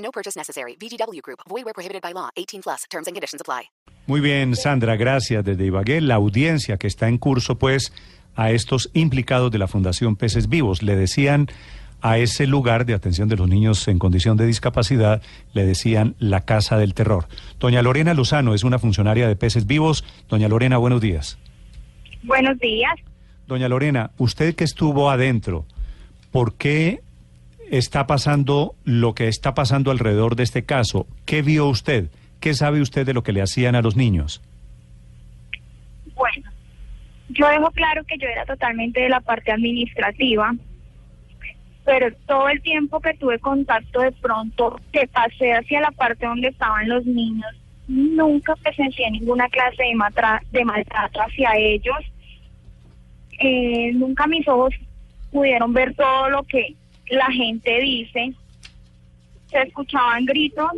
No purchase necessary. VGW Group. Void where prohibited by law. 18 plus. Terms and conditions apply. Muy bien, Sandra, gracias desde Ibagué. La audiencia que está en curso, pues, a estos implicados de la Fundación Peces Vivos. Le decían a ese lugar de atención de los niños en condición de discapacidad, le decían la Casa del Terror. Doña Lorena Lozano es una funcionaria de Peces Vivos. Doña Lorena, buenos días. Buenos días. Doña Lorena, usted que estuvo adentro, ¿por qué está pasando lo que está pasando alrededor de este caso? ¿Qué vio usted? ¿Qué sabe usted de lo que le hacían a los niños? Bueno, yo dejo claro que yo era totalmente de la parte administrativa, pero todo el tiempo que tuve contacto de pronto que pasé hacia la parte donde estaban los niños, nunca presencié ninguna clase de, maltrato hacia ellos. Eh, nunca mis ojos pudieron ver todo lo que la gente dice. Se escuchaban gritos,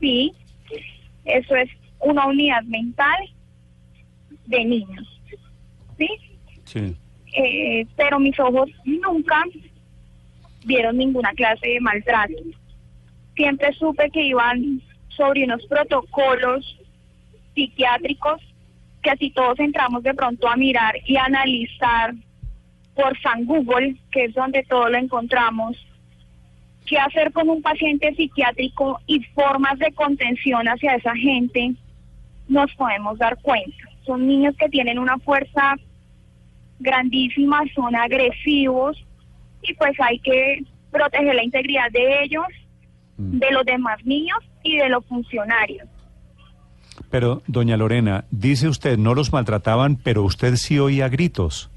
sí, eso es una unidad mental de niños, ¿sí? Sí. Eh, pero mis ojos nunca vieron ninguna clase de maltrato. Siempre supe que iban sobre unos protocolos psiquiátricos que así todos entramos de pronto a mirar y analizar por San Google, que es donde todo lo encontramos, qué hacer con un paciente psiquiátrico y formas de contención hacia esa gente, nos podemos dar cuenta. Son niños que tienen una fuerza grandísima, son agresivos y pues hay que proteger la integridad de ellos, de los demás niños y de los funcionarios. Pero, doña Lorena, dice usted, no los maltrataban, pero usted sí oía gritos.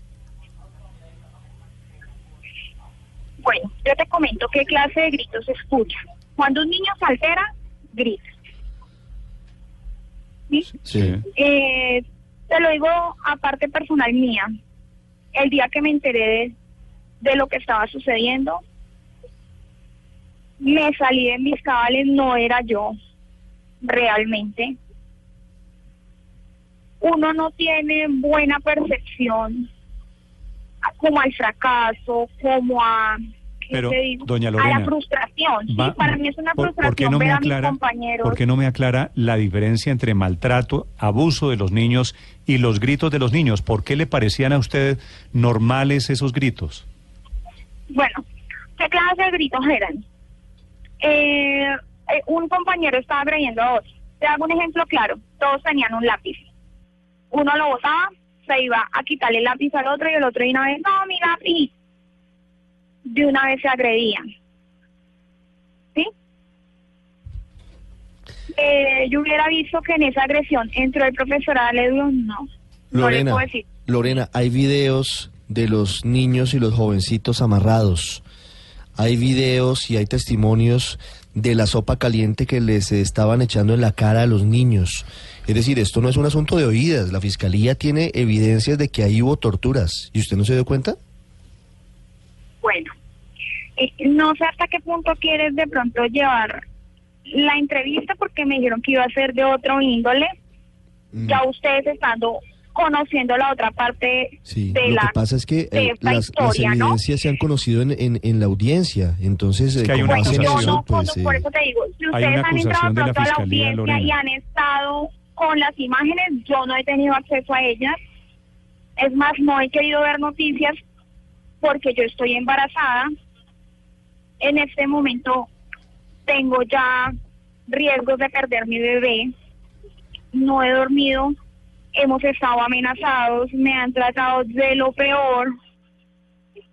Comento qué clase de gritos se escucha. Cuando un niño se altera, grita. ¿Sí? Sí. Eh, te lo digo aparte personal mía. El día que me enteré de, de lo que estaba sucediendo, me salí de mis cabales, no era yo realmente. Uno no tiene buena percepción como al fracaso, como a, ¿qué Pero, doña a Lorena, la frustración. Sí, para mí es una ¿por- frustración ¿por qué no me ver a mis aclara, compañeros. ¿Por qué no me aclara la diferencia entre maltrato, abuso de los niños y los gritos de los niños? ¿Por qué le parecían a usted normales esos gritos? Bueno, ¿qué clase de gritos eran? Eh, eh, un compañero estaba agrediendo a otro. Te hago un ejemplo claro. Todos tenían un lápiz. Uno lo botaba, se iba a quitarle el lápiz al otro y el otro de una vez, no, mi lápiz. De una vez se agredían. ¿Sí? Eh, yo hubiera visto que en esa agresión entró el profesor Aledo, no. No le Lorena, puedo decir. Lorena, hay videos de los niños y los jovencitos amarrados. Hay videos y hay testimonios de la sopa caliente que les estaban echando en la cara a los niños. Es decir, esto no es un asunto de oídas. La fiscalía tiene evidencias de que ahí hubo torturas. ¿Y usted no se dio cuenta? Bueno, eh, no sé hasta qué punto quieres de pronto llevar la entrevista porque me dijeron que iba a ser de otro índole. Mm. Ya ustedes estando conociendo la otra parte Sí, de lo la que pasa es que eh, las, las historia, ¿no? evidencias se han conocido en, en- en la audiencia. Entonces, Es que eh, hay una Bueno, yo acusación, eso, no, pues, conozco, eh, por eso te digo, si hay ustedes una han entrado acusación de la pronto a la audiencia Lorena. y han estado con las imágenes, yo no he tenido acceso a ellas. Es más, no he querido ver noticias porque yo estoy embarazada. En este momento tengo ya riesgos de perder mi bebé. No he dormido, hemos estado amenazados, me han tratado de lo peor.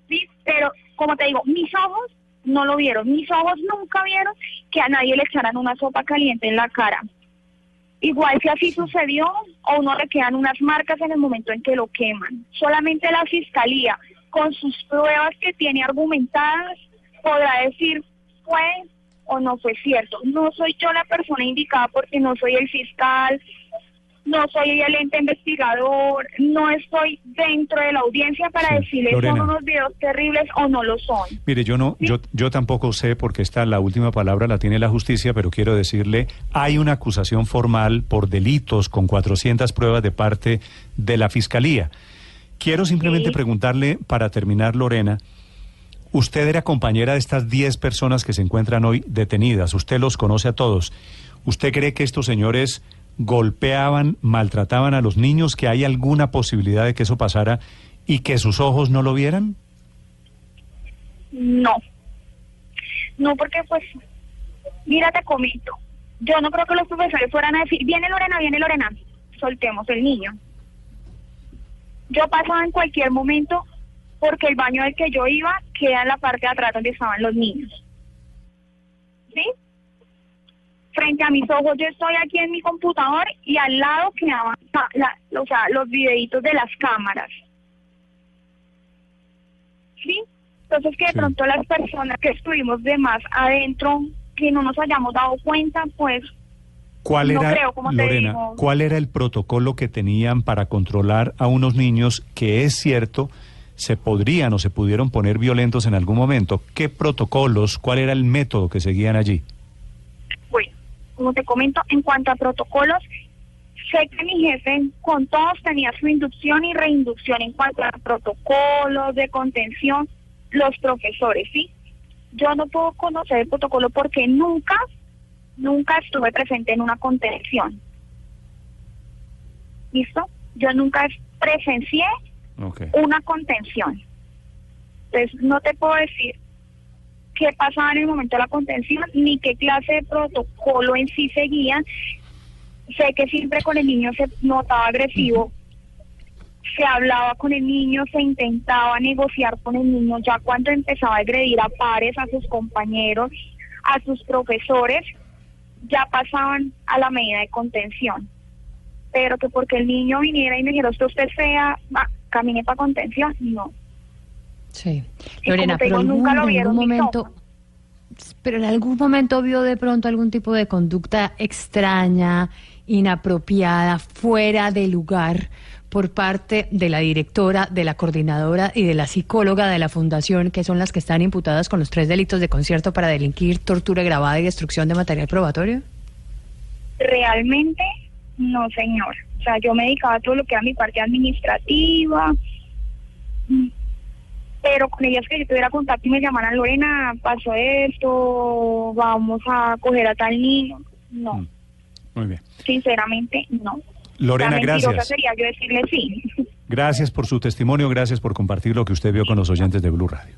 Sí, pero como te digo, mis ojos no lo vieron, mis ojos nunca vieron que a nadie le echaran una sopa caliente en la cara. Igual si así sucedió, a uno le quedan unas marcas en el momento en que lo queman. Solamente la fiscalía, con sus pruebas que tiene argumentadas, podrá decir fue o no fue cierto. No soy yo la persona indicada porque no soy el fiscal, no soy el ente investigador, no estoy dentro de la audiencia para Sí, decirles Lorena. son unos videos terribles o no lo son. Mire, yo no, yo, yo tampoco sé porque esta la última palabra la tiene la justicia, pero quiero decirle, hay una acusación formal por delitos con 400 pruebas de parte de la fiscalía. Quiero simplemente Sí. preguntarle, para terminar, Lorena, usted era compañera de estas 10 personas que se encuentran hoy detenidas, usted los conoce a todos. ¿Usted cree que estos señores golpeaban, maltrataban a los niños, que hay alguna posibilidad de que eso pasara y que sus ojos no lo vieran? No. No, porque pues, mira, te comento. Yo no creo que los profesores fueran a decir, viene Lorena, viene Lorena, soltemos el niño. Yo pasaba en cualquier momento porque el baño del que yo iba queda en la parte de atrás donde estaban los niños. ¿Sí? Frente a mis ojos yo estoy aquí en mi computador y al lado quedaban la- la- o sea, los videitos de las cámaras. ¿sí? Entonces que de Sí. pronto las personas que estuvimos de más adentro, que no nos hayamos dado cuenta, pues ¿Cuál No era, creo, Lorena, digo. cuál era el protocolo que tenían para controlar a unos niños que es cierto se podrían o se pudieron poner violentos en algún momento? ¿Qué protocolos, cuál era el método que seguían allí? bueno, como te comento, en cuanto a protocolos, sé que mi jefe con todos tenía su inducción y reinducción en cuanto a protocolos de contención, los profesores, ¿sí? Yo no puedo conocer el protocolo porque nunca, nunca estuve presente en una contención. ¿Listo? Yo nunca presencié Okay. una contención. Entonces, no te puedo decir qué pasaba en el momento de la contención, ni qué clase de protocolo en sí seguían. Sé que siempre con el niño se notaba agresivo, se hablaba con el niño, se intentaba negociar con el niño, ya cuando empezaba a agredir a pares, a sus compañeros, a sus profesores, ya pasaban a la medida de contención pero que porque el niño viniera y me dijera, usted, usted sea, va, camine para contención, no. Sí. Y Lorena, pero digo, algún- nunca lo en vieron algún mis momento, pero en algún momento vio de pronto algún tipo de conducta extraña, inapropiada, fuera de lugar por parte de la directora, de la coordinadora y de la psicóloga de la fundación, que son las que están imputadas con los tres delitos de concierto para delinquir, tortura grabada y destrucción de material probatorio. Realmente, no, señor. O sea, yo me dedicaba a todo lo que era mi parte administrativa, mm, pero con ellas que yo tuviera contacto y me llamaran, Lorena, pasó esto, vamos a coger a tal niño. No, Mm. Muy bien. sinceramente, no. Lorena, gracias. sería yo decirle sí. Gracias por su testimonio, gracias por compartir lo que usted vio con los oyentes de Blue Radio.